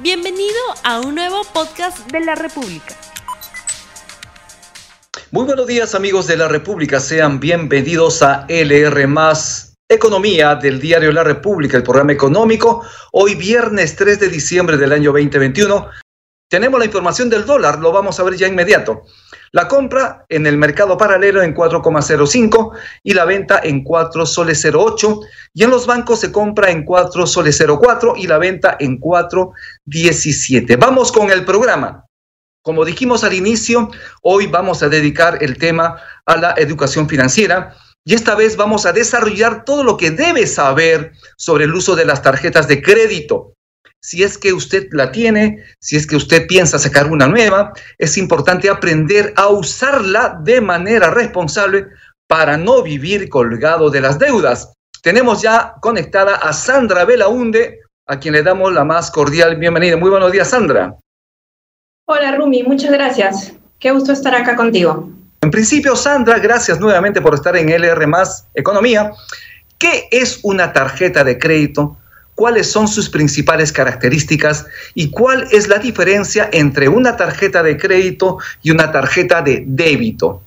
Bienvenido a un nuevo podcast de la República. Muy buenos días amigos de la República, sean bienvenidos a LR Economía del diario La República, el programa económico. Hoy viernes 3 de diciembre del año 2021 tenemos la información del dólar, lo vamos a ver ya inmediato. La compra en el mercado paralelo en 4,05 y la venta en 4 soles 08 y en los bancos se compra en 4 soles 04 y la venta en 4,17. Vamos con el programa. Como dijimos al inicio, hoy vamos a dedicar el tema a la educación financiera y esta vez vamos a desarrollar todo lo que debe saber sobre el uso de las tarjetas de crédito si es que usted la tiene, si es que usted piensa sacar una nueva, es importante aprender a usarla de manera responsable para no vivir colgado de las deudas. Tenemos ya conectada a Sandra Belaunde, a quien le damos la más cordial bienvenida. Muy buenos días, Sandra. Hola, Rumi, muchas gracias. Qué gusto estar acá contigo. En principio, Sandra, gracias nuevamente por estar en LR más Economía. ¿Qué es una tarjeta de crédito? Cuáles son sus principales características y cuál es la diferencia entre una tarjeta de crédito y una tarjeta de débito.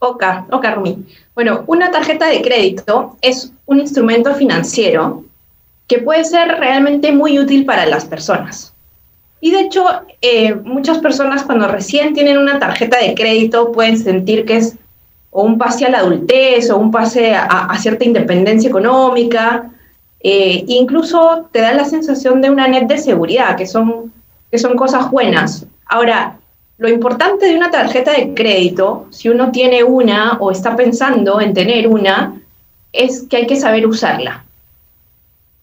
Ok, ok, Rumi. Bueno, una tarjeta de crédito es un instrumento financiero que puede ser realmente muy útil para las personas. Y de hecho, eh, muchas personas cuando recién tienen una tarjeta de crédito pueden sentir que es o un pase a la adultez o un pase a cierta independencia económica, eh, incluso te da la sensación de una net de seguridad, que son, que son cosas buenas. Ahora, lo importante de una tarjeta de crédito, si uno tiene una o está pensando en tener una, es que hay que saber usarla.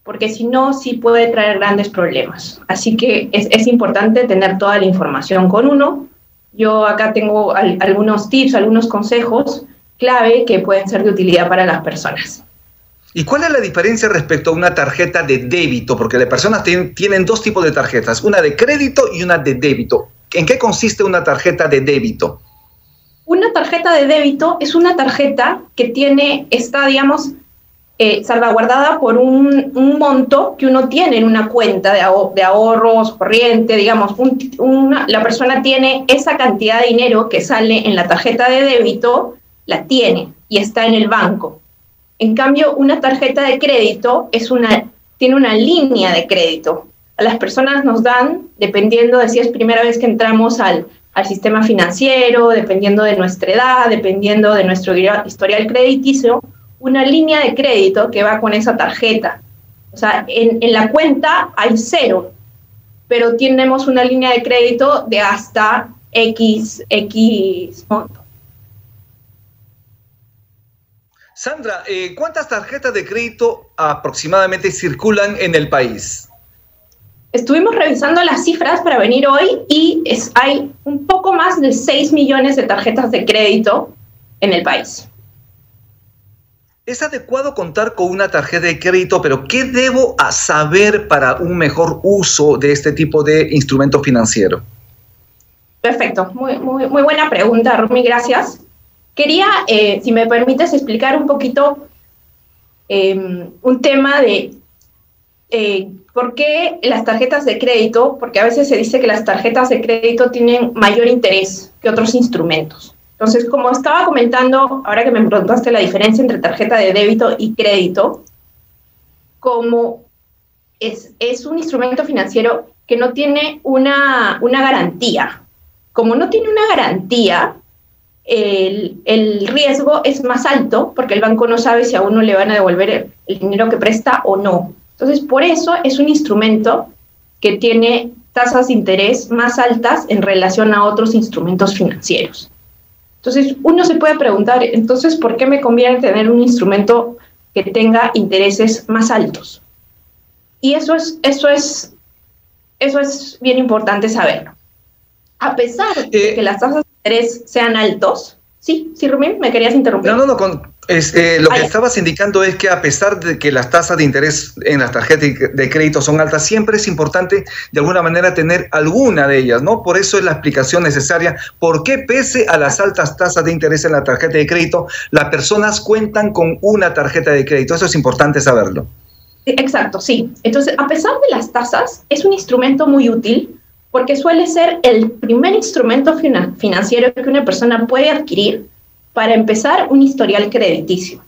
Porque si no, sí puede traer grandes problemas. Así que es, es importante tener toda la información con uno. Yo acá tengo algunos tips, algunos consejos clave que pueden ser de utilidad para las personas. ¿Y cuál es la diferencia respecto a una tarjeta de débito? Porque las personas tienen dos tipos de tarjetas, una de crédito y una de débito. ¿En qué consiste una tarjeta de débito? Una tarjeta de débito es una tarjeta que tiene, está, digamos, eh, salvaguardada por un, monto que uno tiene en una cuenta de, ahorros corriente, digamos, la persona tiene esa cantidad de dinero que sale en la tarjeta de débito, la tiene y está en el banco. En cambio, una tarjeta de crédito tiene una línea de crédito. A las personas nos dan, dependiendo de si es primera vez que entramos al, sistema financiero, dependiendo de nuestra edad, dependiendo de nuestro historial crediticio, una línea de crédito que va con esa tarjeta. O sea, en, en la cuenta hay cero, pero tenemos una línea de crédito de hasta X, X monto. Sandra, eh, ¿cuántas tarjetas de crédito aproximadamente circulan en el país? Estuvimos revisando las cifras para venir hoy y es, hay un poco más de 6 millones de tarjetas de crédito en el país. Es adecuado contar con una tarjeta de crédito, pero ¿qué debo saber para un mejor uso de este tipo de instrumento financiero? Perfecto, muy, muy, muy buena pregunta, Rumi, gracias. Quería, eh, si me permites, explicar un poquito em, un tema de eh, por qué las tarjetas de crédito, porque a veces se dice que las tarjetas de crédito tienen mayor interés que otros instrumentos. Entonces, como estaba comentando, ahora que me preguntaste la diferencia entre tarjeta de débito y crédito, como es, es un instrumento financiero que no tiene una, una garantía. Como no tiene una garantía, el, riesgo es más alto porque el banco no sabe si a uno le van a devolver el, dinero que presta o no. Entonces, por eso es un instrumento que tiene tasas de interés más altas en relación a otros instrumentos financieros. Entonces, uno se puede preguntar, entonces, ¿por qué me conviene tener un instrumento que tenga intereses más altos? Y eso es, eso es, eso es bien importante saberlo. A pesar de eh, que las tasas interés sean altos. Sí, sí, Rubén, me querías interrumpir. No, no, no, con, este, lo que estabas indicando es que a pesar de que las tasas de interés en las tarjetas de crédito son altas, siempre es importante de alguna manera tener alguna de ellas, ¿no? Por eso es la explicación necesaria, por qué pese a las altas tasas de interés en la tarjeta de crédito, las personas cuentan con una tarjeta de crédito. Eso es importante saberlo. Exacto, sí. Entonces, a pesar de las tasas, es un instrumento muy útil porque suele ser el primer instrumento financiero que una persona puede adquirir para empezar un historial crediticio.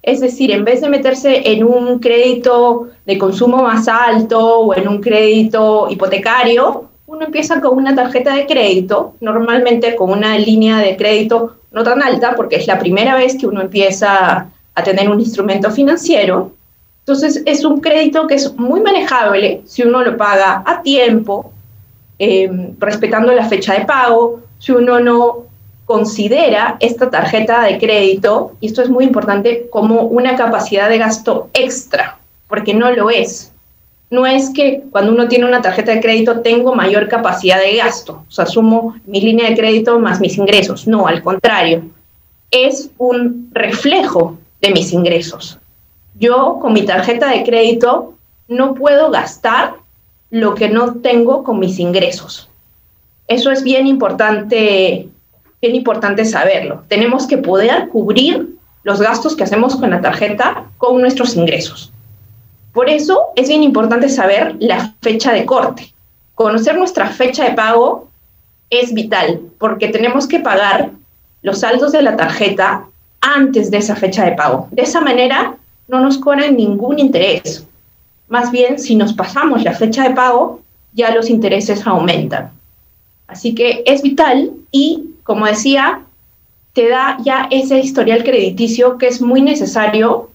Es decir, en vez de meterse en un crédito de consumo más alto o en un crédito hipotecario, uno empieza con una tarjeta de crédito, normalmente con una línea de crédito no tan alta, porque es la primera vez que uno empieza a tener un instrumento financiero. Entonces, es un crédito que es muy manejable si uno lo paga a tiempo, eh, respetando la fecha de pago, si uno no considera esta tarjeta de crédito, y esto es muy importante, como una capacidad de gasto extra, porque no lo es. No es que cuando uno tiene una tarjeta de crédito tengo mayor capacidad de gasto, o sea, mi línea de crédito más mis ingresos. No, al contrario, es un reflejo de mis ingresos. Yo con mi tarjeta de crédito no puedo gastar lo que no tengo con mis ingresos. Eso es bien importante bien importante saberlo. Tenemos que poder cubrir los gastos que hacemos con la tarjeta con nuestros ingresos. Por eso es bien importante saber la fecha de corte. Conocer nuestra fecha de pago es vital porque tenemos que pagar los saldos de la tarjeta antes de esa fecha de pago. De esa manera no nos cobran ningún interés. Más bien, si nos pasamos la fecha de pago, ya los intereses aumentan. Así que es vital y como decía, te da ya ese historial crediticio que es muy necesario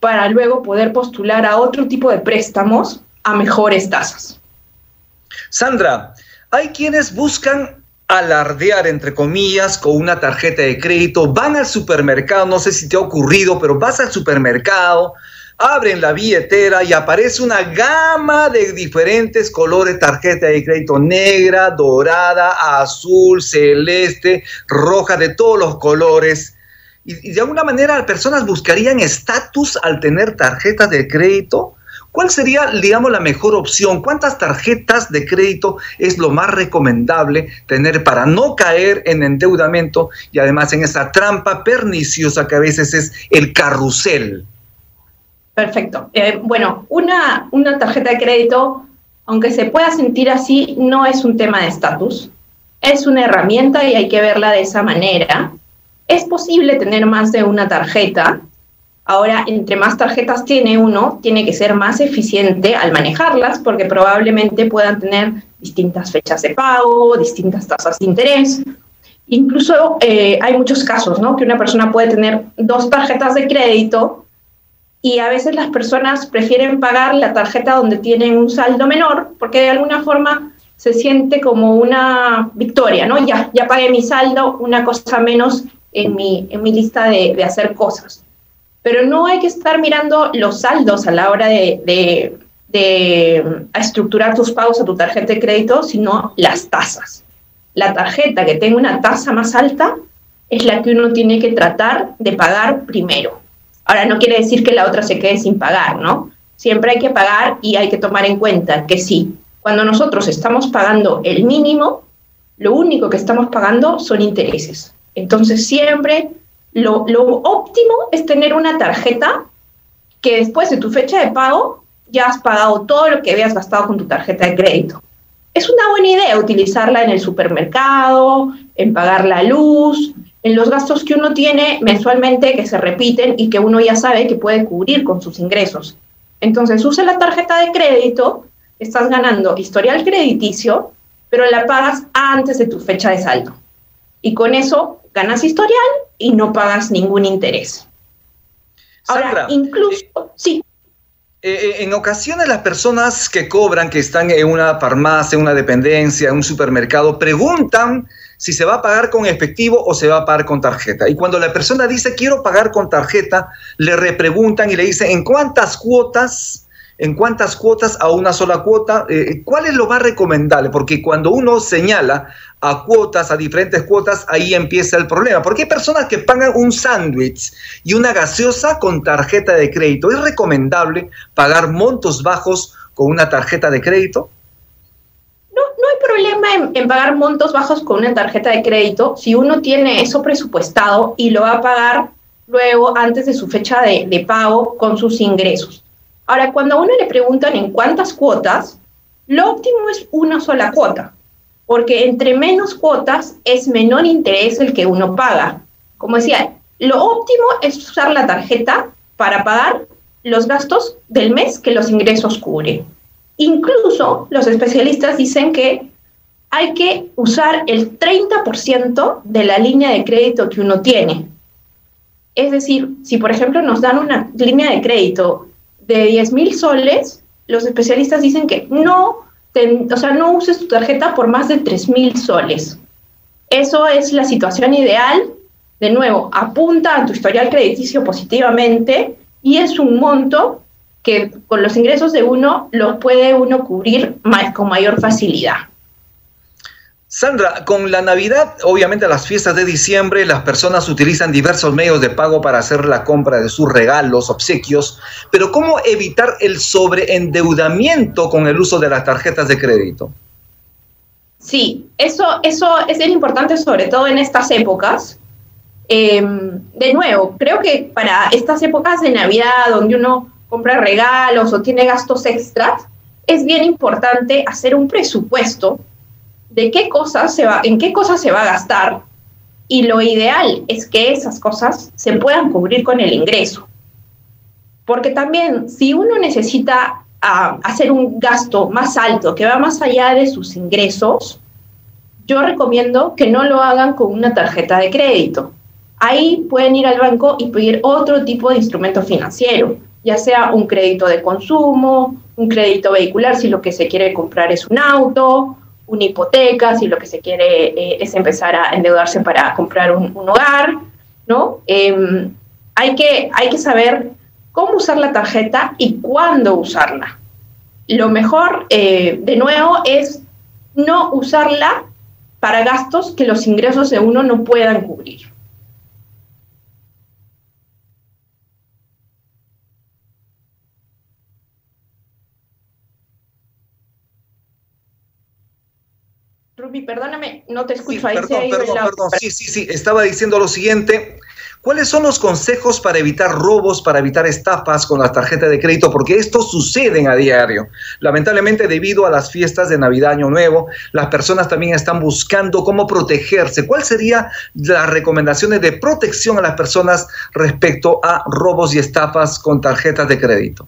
para luego poder postular a otro tipo de préstamos a mejores tasas. Sandra, hay quienes buscan alardear, entre comillas, con una tarjeta de crédito, van al supermercado, no sé si te ha ocurrido, pero vas al supermercado, abren la billetera y aparece una gama de diferentes colores, tarjeta de crédito negra, dorada, azul, celeste, roja, de todos los colores. Y, de alguna manera las personas buscarían estatus al tener tarjetas de crédito. ¿Cuál sería, digamos, la mejor opción? ¿Cuántas tarjetas de crédito es lo más recomendable tener para no caer en endeudamiento y además en esa trampa perniciosa que a veces es el carrusel? Perfecto. Eh, bueno, una, una tarjeta de crédito, aunque se pueda sentir así, no es un tema de estatus. Es una herramienta y hay que verla de esa manera. Es posible tener más de una tarjeta. Ahora, entre más tarjetas tiene uno, tiene que ser más eficiente al manejarlas porque probablemente puedan tener distintas fechas de pago, distintas tasas de interés. Incluso eh, hay muchos casos, ¿no? Que una persona puede tener dos tarjetas de crédito y a veces las personas prefieren pagar la tarjeta donde tienen un saldo menor porque de alguna forma se siente como una victoria, ¿no? Ya, ya pagué mi saldo, una cosa menos en mi, en mi lista de, de hacer cosas. Pero no hay que estar mirando los saldos a la hora de, de, de estructurar tus pagos a tu tarjeta de crédito, sino las tasas. La tarjeta que tenga una tasa más alta es la que uno tiene que tratar de pagar primero Ahora, no quiere decir que la otra se quede sin pagar, ¿no? Siempre hay que pagar y hay que tomar en cuenta que sí, cuando nosotros estamos pagando el mínimo, lo único que estamos pagando son intereses. Entonces, siempre lo, óptimo es tener una tarjeta que después de tu fecha de pago ya has pagado todo lo que habías gastado con tu tarjeta de crédito. Es una buena idea utilizarla en el supermercado, en pagar la luz, en los gastos que uno tiene mensualmente que se repiten y que uno ya sabe que puede cubrir con sus ingresos. Entonces, use la tarjeta de crédito, estás ganando historial crediticio, pero la pagas antes de tu fecha de saldo. Y con eso ganas historial y no pagas ningún interés. Ahora, incluso, eh, sí. Eh, eh, en ocasiones las personas que cobran, que están en una farmacia, en una dependencia, en un supermercado, preguntan si se va a pagar con efectivo o se va a pagar con tarjeta. Y cuando la persona dice quiero pagar con tarjeta, le repreguntan y le dicen en cuántas cuotas, en cuántas cuotas a una sola cuota, eh, cuál es lo más recomendable, porque cuando uno señala a cuotas, a diferentes cuotas, ahí empieza el problema. Porque hay personas que pagan un sándwich y una gaseosa con tarjeta de crédito. ¿Es recomendable pagar montos bajos con una tarjeta de crédito? Problema en, pagar montos bajos con una tarjeta de crédito si uno tiene eso presupuestado y lo va a pagar luego antes de su fecha de, pago con sus ingresos. Ahora, cuando a uno le preguntan en cuántas cuotas, lo óptimo es una sola cuota, porque entre menos cuotas es menor interés el que uno paga. Como decía, lo óptimo es usar la tarjeta para pagar los gastos del mes que los ingresos cubren. Incluso los especialistas dicen que hay que usar el 30% de la línea de crédito que uno tiene. Es decir, si por ejemplo nos dan una línea de crédito de 10 mil soles, los especialistas dicen que no, o sea, no uses tu tarjeta por más de 3 mil soles. Eso es la situación ideal. De nuevo, apunta a tu historial crediticio positivamente y es un monto que con los ingresos de uno lo puede uno cubrir con mayor facilidad. Sandra, con la Navidad, obviamente las fiestas de diciembre, las personas utilizan diversos medios de pago para hacer la compra de sus regalos, obsequios, pero ¿cómo evitar el sobreendeudamiento con el uso de las tarjetas de crédito? Sí, eso, eso es bien importante, sobre todo en estas épocas. Em, de nuevo, creo que para estas épocas de Navidad, donde uno compra regalos o tiene gastos extras, es bien importante hacer un presupuesto de qué cosas se va, en qué cosas se va a gastar y lo ideal es que esas cosas se puedan cubrir con el ingreso. Porque también si uno necesita ah, hacer un gasto más alto que va más allá de sus ingresos, yo recomiendo que no lo hagan con una tarjeta de crédito. Ahí pueden ir al banco y pedir otro tipo de instrumento financiero, ya sea un crédito de consumo, un crédito vehicular si lo que se quiere comprar es un auto, una hipoteca, si lo que se quiere eh, es empezar a endeudarse para comprar un, hogar, ¿no? Em, hay, que, hay que saber cómo usar la tarjeta y cuándo usarla. Lo mejor, eh, de nuevo, es no usarla para gastos que los ingresos de uno no puedan cubrir. Perdóname, no te escucho. Sí, perdón, perdón, perdón. Sí, sí, sí. Estaba diciendo lo siguiente. ¿Cuáles son los consejos para evitar robos, para evitar estafas con las tarjetas de crédito? Porque esto sucede a diario. Lamentablemente, debido a las fiestas de Navidad, Año Nuevo, las personas también están buscando cómo protegerse. ¿Cuáles serían las recomendaciones de protección a las personas respecto a robos y estafas con tarjetas de crédito?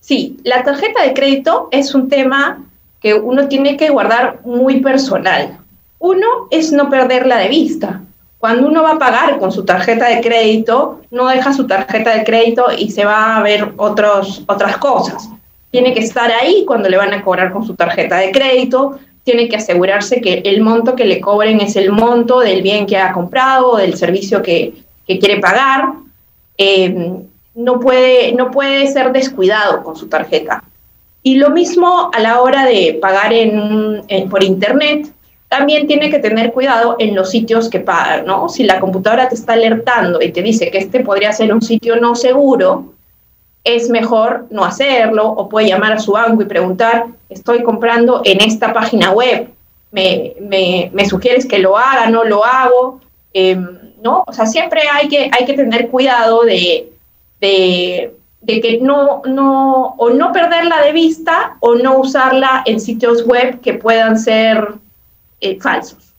Sí, la tarjeta de crédito es un tema que uno tiene que guardar muy personal. Uno es no perderla de vista. Cuando uno va a pagar con su tarjeta de crédito, no deja su tarjeta de crédito y se va a ver otros, otras cosas. Tiene que estar ahí cuando le van a cobrar con su tarjeta de crédito, tiene que asegurarse que el monto que le cobren es el monto del bien que ha comprado o del servicio que, quiere pagar. Eh, no, puede, no puede ser descuidado con su tarjeta. Y lo mismo a la hora de pagar por internet, también tiene que tener cuidado en los sitios que pagan, ¿no? Si la computadora te está alertando y te dice que este podría ser un sitio no seguro, es mejor no hacerlo o puede llamar a su banco y preguntar, estoy comprando en esta página web, me, me, sugieres que lo haga, no lo hago, em, ¿no? O sea, siempre hay que, hay que tener cuidado de, de de que no, no, o no perderla de vista o no usarla en sitios web que puedan ser eh, falsos.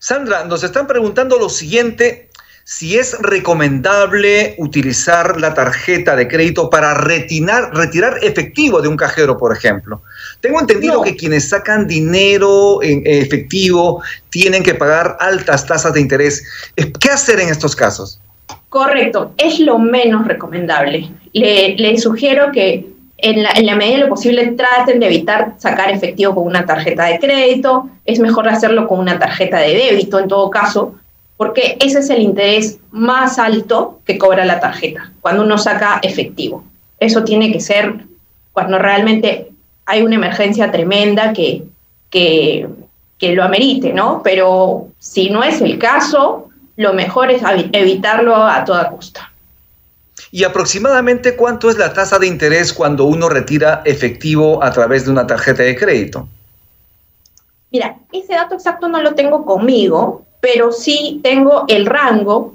Sandra, nos están preguntando lo siguiente, si es recomendable utilizar la tarjeta de crédito para retirar, retirar efectivo de un cajero, por ejemplo. Tengo entendido que quienes sacan dinero en efectivo tienen que pagar altas tasas de interés. ¿Qué hacer en estos casos? Correcto, es lo menos recomendable. Le, sugiero que en la, medida de lo posible traten de evitar sacar efectivo con una tarjeta de crédito, es mejor hacerlo con una tarjeta de débito en todo caso, porque ese es el interés más alto que cobra la tarjeta, cuando uno saca efectivo. Eso tiene que ser cuando realmente hay una emergencia tremenda que, que, que lo amerite, ¿no? Pero si no es el caso, lo mejor es evitarlo a toda costa. ¿Y aproximadamente cuánto es la tasa de interés cuando uno retira efectivo a través de una tarjeta de crédito? Mira, ese dato exacto no lo tengo conmigo, pero sí tengo el rango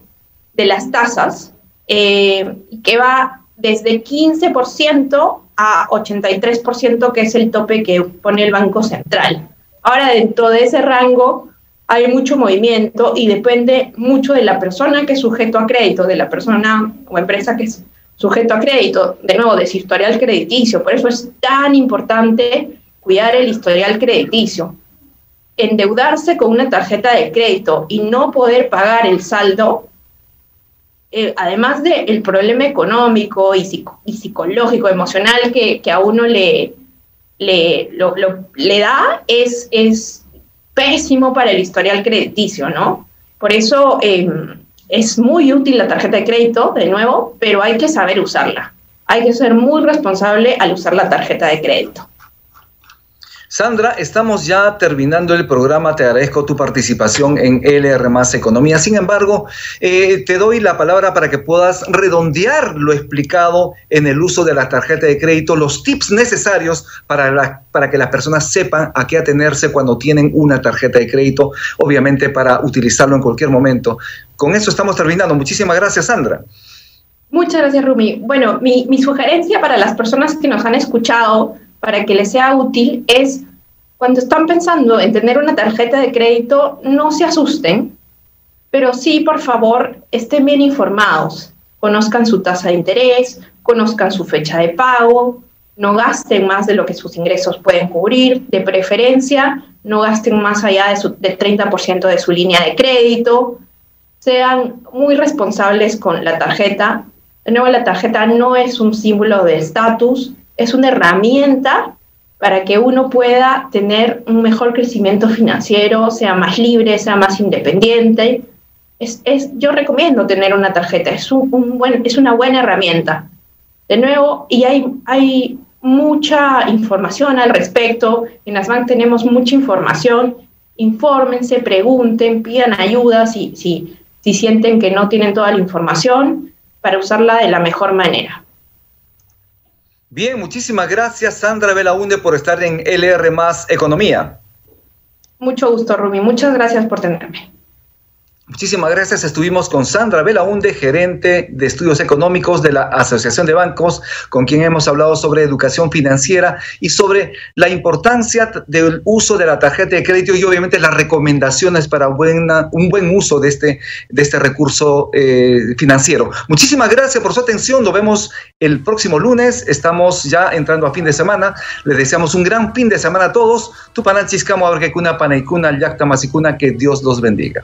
de las tasas eh, que va desde 15% a 83%, que es el tope que pone el Banco Central. Ahora, dentro de ese rango hay mucho movimiento y depende mucho de la persona que es sujeto a crédito, de la persona o empresa que es sujeto a crédito, de nuevo, de su historial crediticio. Por eso es tan importante cuidar el historial crediticio. Endeudarse con una tarjeta de crédito y no poder pagar el saldo eh, además del problema económico y, psicológico, emocional que, a uno le, le, le da, es, es pésimo para el historial crediticio, ¿no? Por eso em, es muy útil la tarjeta de crédito, de nuevo, pero hay que saber usarla. Hay que ser muy responsable al usar la tarjeta de crédito. Sandra, estamos ya terminando el programa. Te agradezco tu participación en LR Más Economía. Sin embargo, eh, te doy la palabra para que puedas redondear lo explicado en el uso de la tarjeta de crédito, los tips necesarios para, para que las personas sepan a qué atenerse cuando tienen una tarjeta de crédito, obviamente para utilizarlo en cualquier momento. Con eso estamos terminando. Muchísimas gracias, Sandra. Muchas gracias, Rumi. Bueno, mi, mi sugerencia para las personas que nos han escuchado para que les sea útil es cuando están pensando en tener una tarjeta de crédito, no se asusten, pero sí, por favor, estén bien informados. Conozcan su tasa de interés, conozcan su fecha de pago, no gasten más de lo que sus ingresos pueden cubrir, de preferencia, no gasten más allá de su, del 30% de su línea de crédito, sean muy responsables con la tarjeta. De nuevo, la tarjeta no es un símbolo de estatus, es una herramienta para que uno pueda tener un mejor crecimiento financiero, sea más libre, sea más independiente. Es, yo recomiendo tener una tarjeta, es, un, buen, es una buena herramienta. De nuevo, y hay, hay mucha información al respecto, en Asbank tenemos mucha información, infórmense, pregunten, pidan ayuda si, si, si sienten que no tienen toda la información para usarla de la mejor manera. Bien, muchísimas gracias Sandra Belaunde por estar en LR Más Economía. Mucho gusto, Rumi. Muchas gracias por tenerme. Muchísimas gracias. Estuvimos con Sandra Belaunde, gerente de estudios económicos de la Asociación de Bancos, con quien hemos hablado sobre educación financiera y sobre la importancia del uso de la tarjeta de crédito y obviamente las recomendaciones para buena, un buen uso de este, este recurso eh, financiero. Muchísimas gracias por su atención. Nos vemos el próximo lunes. Estamos ya entrando a fin de semana. Les deseamos un gran fin de semana a todos. Tupanachiscamo, Abarquecuna, Panaicuna, Yacta Masicuna, que Dios los bendiga.